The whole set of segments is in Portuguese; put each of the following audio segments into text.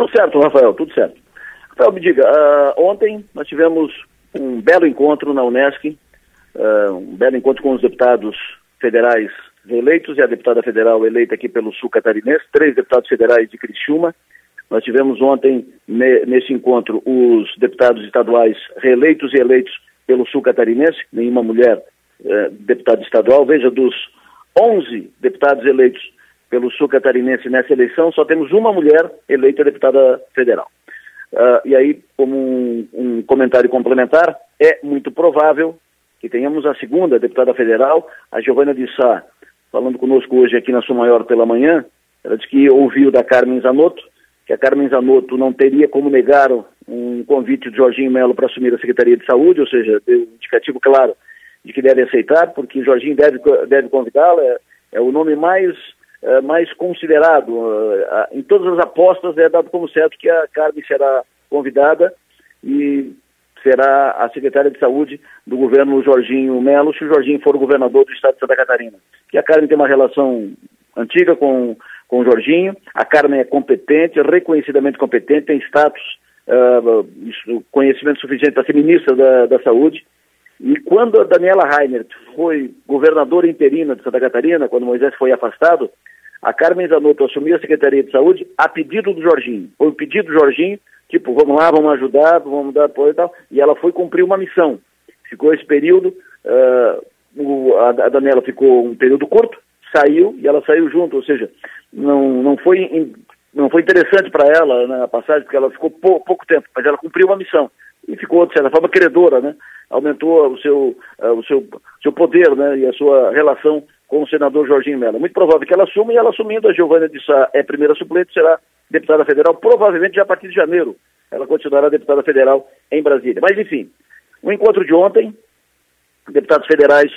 Tudo certo, Rafael, tudo certo. Rafael, me diga, uh, ontem nós tivemos um belo encontro na Unesc, uh, um belo encontro com os deputados federais reeleitos e a deputada federal eleita aqui pelo Sul Catarinense, três deputados federais de Criciúma. Nós tivemos ontem, ne, nesse encontro, os deputados estaduais reeleitos e eleitos pelo Sul Catarinense, nenhuma mulher uh, deputada estadual. Veja, dos 11 deputados eleitos pelo Sul Catarinense nessa eleição, só temos uma mulher eleita deputada federal. Uh, e aí, como um, um, comentário complementar, é muito provável que tenhamos a segunda deputada federal, a Giovana de Sá, falando conosco hoje aqui na Sua Maior pela manhã. Ela disse que ouviu da Carmen Zanotto, que a Carmen Zanotto não teria como negar um convite de Jorginho Melo para assumir a Secretaria de Saúde, ou seja, deu um indicativo claro de que deve aceitar, porque Jorginho deve, deve convidá-la, é, é o nome mais é, mais considerado. Uh, em todas as apostas é dado como certo que a Carmen será convidada e será a secretária de saúde do governo Jorginho Melo, se o Jorginho for governador do estado de Santa Catarina. Que a Carmen tem uma relação antiga com, com o Jorginho, a Carmen é competente, reconhecidamente competente, tem status, uh, conhecimento suficiente para ser ministra da, da Saúde, e quando a Daniela Reinert foi governadora interina de Santa Catarina, quando Moisés foi afastado, a Carmen Zanotto assumiu a Secretaria de Saúde a pedido do Jorginho. Foi um pedido do Jorginho, tipo, vamos lá, vamos ajudar, vamos dar apoio e tal. E ela foi cumprir uma missão. Ficou esse período, uh, o, a, a, Daniela ficou um período curto, saiu e ela saiu junto, ou seja, não, não foi in, não foi interessante para ela né, a passagem, porque ela ficou pou, pouco tempo, mas ela cumpriu uma missão e ficou, de certa forma, credora, né? Aumentou o seu, uh, o seu, seu poder né, e a sua relação com o senador Jorginho Mello. Muito provável que ela assuma e ela assumindo, a Giovânia de Sá é primeira suplente, será deputada federal, provavelmente já a partir de janeiro. Ela continuará deputada federal em Brasília. Mas, enfim, o encontro de ontem, deputados federais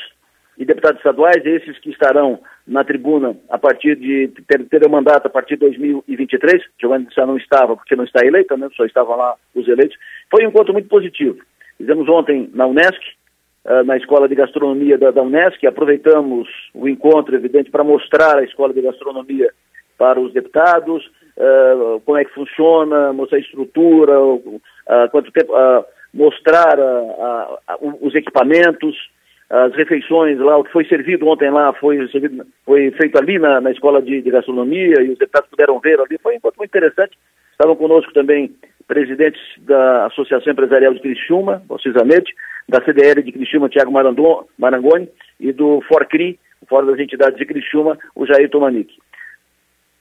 e deputados estaduais, esses que estarão na tribuna a partir de ter, ter o mandato a partir de 2023, Giovanni Sá não estava porque não está eleita, né? só estavam lá os eleitos, foi um encontro muito positivo. Fizemos ontem na Unesc, uh, na Escola de Gastronomia da, da Unesc, aproveitamos o encontro, evidente, para mostrar a Escola de Gastronomia para os deputados, uh, como é que funciona, mostrar a estrutura, uh, quanto tempo, mostrar os equipamentos, as refeições lá, o que foi servido ontem lá foi, servido, foi feito ali na, na Escola de, de Gastronomia e os deputados puderam ver ali, foi um encontro muito interessante. Estavam conosco também presidentes da Associação Empresarial de Criciúma, Valcir da CDL de Criciúma, Tiago Marangoni, e do FORCRI, Fórum das Entidades de Criciúma, o Jair Tomanique.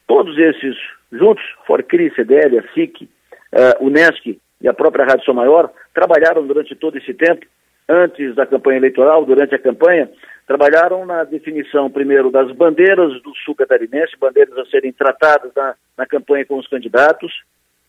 Todos esses juntos, FORCRI, CDL, a SIC, uh, UNESCO e a própria Rádio São Maior, trabalharam durante todo esse tempo, antes da campanha eleitoral, durante a campanha, trabalharam na definição, primeiro, das bandeiras do sul catarinense, bandeiras a serem tratadas na, na campanha com os candidatos,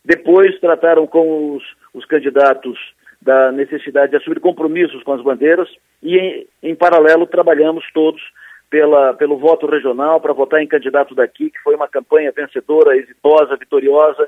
depois trataram com os, os candidatos da necessidade de assumir compromissos com as bandeiras e, em, em paralelo, trabalhamos todos pela, pelo voto regional para votar em candidato daqui, que foi uma campanha vencedora, exitosa, vitoriosa.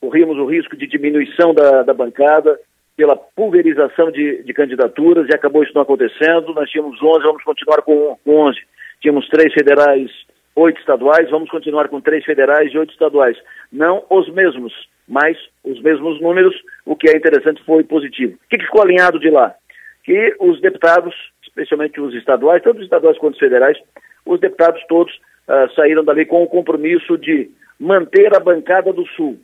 Corrimos o risco de diminuição da, da bancada pela pulverização de, de, candidaturas e acabou isso não acontecendo. Nós tínhamos 11, vamos continuar com, com 11. Tínhamos três federais, oito estaduais, vamos continuar com três federais e oito estaduais. Não os mesmos, mas os mesmos números, o que é interessante foi positivo. O que, que ficou alinhado de lá? Que os deputados, especialmente os estaduais, tanto os estaduais quanto os federais, os deputados todos uh, saíram dali com o compromisso de manter a bancada do Sul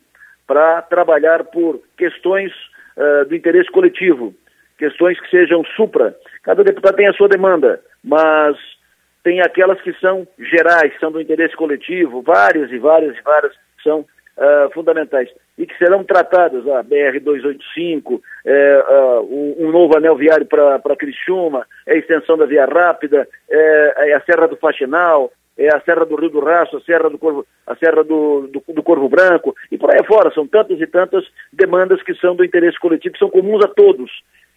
para trabalhar por questões uh, do interesse coletivo, questões que sejam supra. Cada deputado tem a sua demanda, mas tem aquelas que são gerais, são do interesse coletivo, várias e várias e várias são uh, fundamentais e que serão tratadas, a BR-285, é, uh, um novo anel viário para Criciúma, é a extensão da Via Rápida, é, é, a Serra do Faxinal, é a Serra do Rio do Rastro, a Serra do Corvo, a Serra do, do, do, Corvo Branco, e por aí fora, são tantas e tantas demandas que são do interesse coletivo, que são comuns a todos.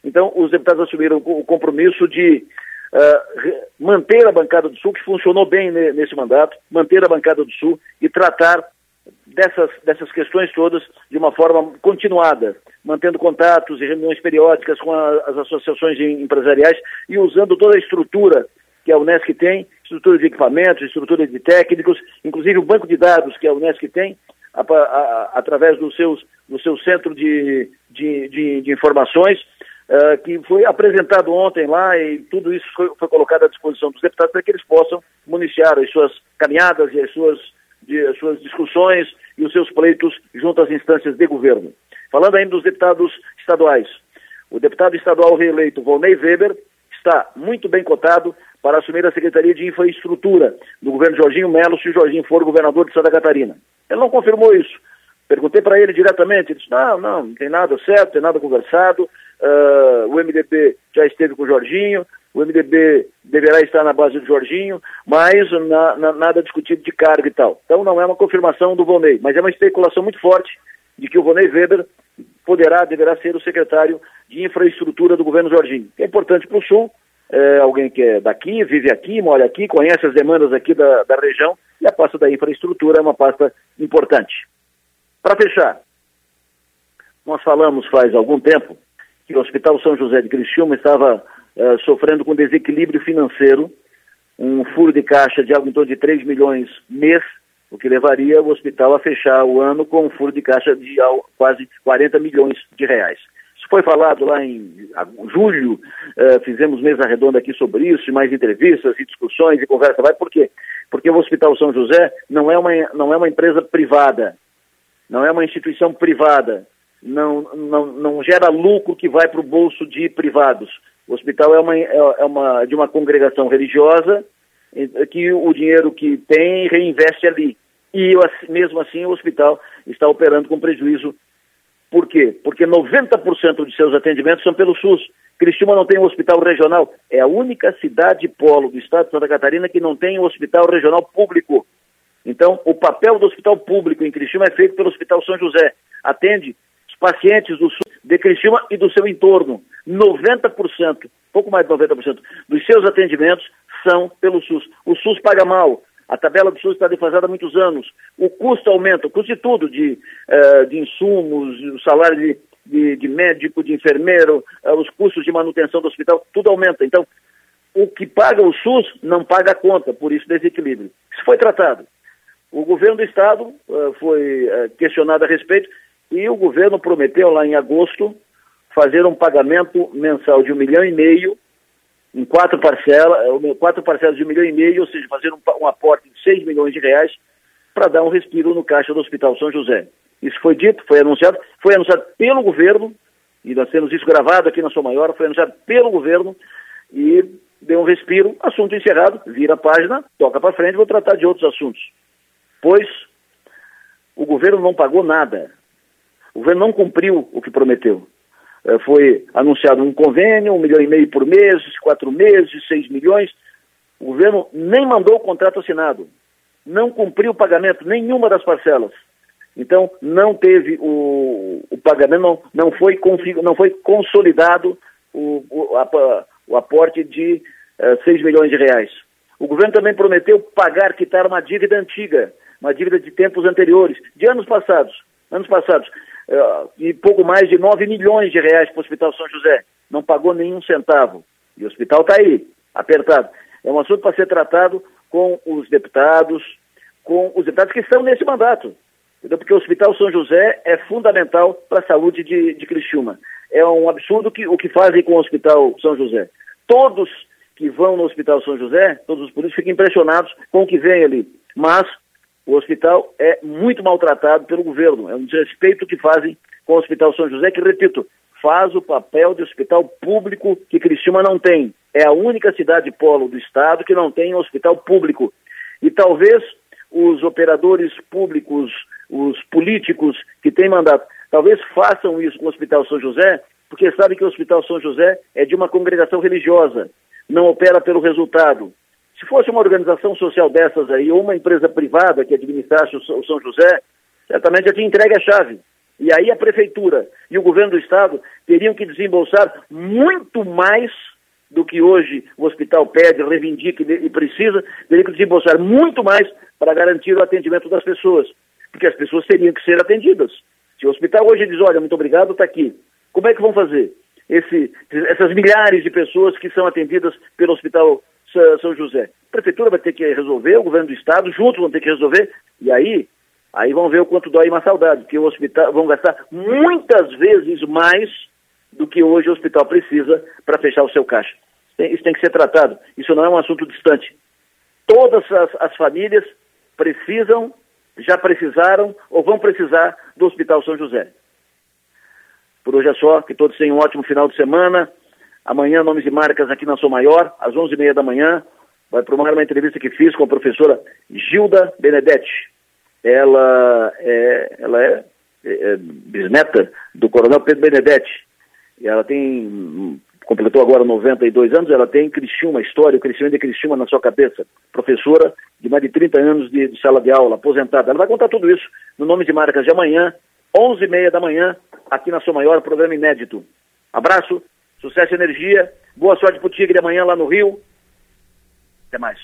Então, os deputados assumiram o compromisso de uh, manter a bancada do Sul, que funcionou bem nesse mandato, manter a bancada do Sul e tratar dessas, dessas questões todas de uma forma continuada, mantendo contatos e reuniões periódicas com a, as associações empresariais e usando toda a estrutura que a Unesc tem, estrutura de equipamentos, estrutura de técnicos, inclusive o banco de dados que a Unesc tem, a, a, através do, seus, do seu centro de, de, de, de informações, uh, que foi apresentado ontem lá e tudo isso foi, foi, colocado à disposição dos deputados para que eles possam municiar as suas caminhadas e as suas, de, as suas discussões e os seus pleitos junto às instâncias de governo. Falando ainda dos deputados estaduais, o deputado estadual reeleito Volney Weber está muito bem cotado para assumir a Secretaria de Infraestrutura do governo Jorginho Melo se o Jorginho for governador de Santa Catarina. Ele não confirmou isso. Perguntei para ele diretamente, ele disse, não, não, não tem nada certo, tem nada conversado, uh, o MDB já esteve com o Jorginho, o MDB deverá estar na base do Jorginho, mas na, na, nada discutido de cargo e tal. Então não é uma confirmação do Vonei, mas é uma especulação muito forte de que o Vonei Weber poderá, deverá ser o secretário de infraestrutura do governo Jorginho. É importante para o Sul, é alguém que é daqui, vive aqui, mora aqui, conhece as demandas aqui da, da região, e a pasta da infraestrutura é uma pasta importante. Para fechar, nós falamos faz algum tempo que o Hospital São José de Criciúma estava é, sofrendo com desequilíbrio financeiro, um furo de caixa de algo em torno de 3 milhões mês, o que levaria o hospital a fechar o ano com um furo de caixa de quase 40 milhões de reais. Foi falado lá em julho, uh, fizemos mesa redonda aqui sobre isso, mais entrevistas e discussões e conversa. Vai por quê? Porque o Hospital São José não é uma, não é uma empresa privada, não é uma instituição privada, não, não, não gera lucro que vai para o bolso de privados. O hospital é uma, é, é uma, de uma congregação religiosa que o dinheiro que tem reinveste ali. E mesmo assim o hospital está operando com prejuízo. Por quê? Porque 90% de seus atendimentos são pelo SUS. Cristina não tem um hospital regional. É a única cidade polo do estado de Santa Catarina que não tem um hospital regional público. Então, o papel do hospital público em Cristina é feito pelo Hospital São José. Atende os pacientes do SUS de Cristina e do seu entorno. 90%, pouco mais de 90% dos seus atendimentos são pelo SUS. O SUS paga mal. A tabela do SUS está defasada há muitos anos. O custo aumenta, o custo de tudo, de, uh, de insumos, o salário de, de, de, médico, de enfermeiro, uh, os custos de manutenção do hospital, tudo aumenta. Então, o que paga o SUS não paga a conta, por isso desequilíbrio. Isso foi tratado. O governo do Estado uh, foi questionado a respeito e o governo prometeu lá em agosto fazer um pagamento mensal de um milhão e meio em quatro parcelas, é, quatro parcelas de um milhão e meio, ou seja, fazer um, um aporte de seis milhões de reais para dar um respiro no caixa do Hospital São José. Isso foi dito, foi anunciado, foi anunciado pelo governo, e nós temos isso gravado aqui na sua maior, foi anunciado pelo governo e deu um respiro, assunto encerrado, vira a página, toca para frente, vou tratar de outros assuntos. Pois o governo não pagou nada. O governo não cumpriu o que prometeu. Eh, foi anunciado um convênio, um milhão e meio por mês, quatro meses, seis milhões. O governo nem mandou o contrato assinado, não cumpriu o pagamento, nenhuma das parcelas. Então, não teve o, o pagamento, não, não, foi não foi consolidado o, o, a, o aporte de uh, 6 milhões de reais. O governo também prometeu pagar, quitar uma dívida antiga, uma dívida de tempos anteriores, de anos passados. Anos passados. Eh, e pouco mais de 9 milhões de reais para o Hospital São José. Não pagou nenhum centavo. E o hospital está aí, apertado. É um assunto para ser tratado com os deputados, com os deputados que estão nesse mandato. Entendeu? Porque o Hospital São José é fundamental para a saúde de, de Criciúma. É um absurdo que, o que fazem com o Hospital São José. Todos que vão no Hospital São José, todos os políticos ficam impressionados com o que vem ali. Mas o hospital é muito maltratado pelo governo. É um desrespeito que fazem com o Hospital São José, que, repito, faz o papel de hospital público que Criciúma não tem. É a única cidade polo do estado que não tem hospital público. E talvez os operadores públicos, os políticos que têm mandato, talvez façam isso com o Hospital São José, porque sabem que o Hospital São José é de uma congregação religiosa, não opera pelo resultado, se fosse uma organização social dessas aí, ou uma empresa privada que administrasse o São José, certamente já tinha entregue a chave. E aí a prefeitura e o governo do estado teriam que desembolsar muito mais do que hoje o hospital pede, reivindica e precisa, teriam que desembolsar muito mais para garantir o atendimento das pessoas, porque as pessoas teriam que ser atendidas. Se o hospital hoje diz, olha, muito obrigado, está aqui, como é que vão fazer? Esse, essas milhares de pessoas que são atendidas pelo hospital são José. A prefeitura vai ter que resolver, o governo do estado, juntos vão ter que resolver, e aí Aí vão ver o quanto dói uma saudade, porque o hospital vão gastar muitas vezes mais do que hoje o hospital precisa para fechar o seu caixa. Isso tem que ser tratado. Isso não é um assunto distante. Todas as, as famílias precisam, já precisaram ou vão precisar do Hospital São José. Por hoje é só, que todos tenham um ótimo final de semana. Amanhã, nomes e marcas aqui na Sou Maior, às 11h30 da manhã. Vai para uma entrevista que fiz com a professora Gilda Benedetti. Ela é, ela é, é, é bisneta do coronel Pedro Benedetti. E ela tem, completou agora 92 anos, ela tem Criciúma, história, o crescimento de Criciúma na sua cabeça. Professora de mais de 30 anos de, de sala de aula, aposentada. Ela vai contar tudo isso no Nome de Marcas de amanhã, 11h30 da manhã, aqui na Sua Maior, programa inédito. Abraço, sucesso e energia, boa sorte pro Tigre amanhã lá no Rio. Até mais.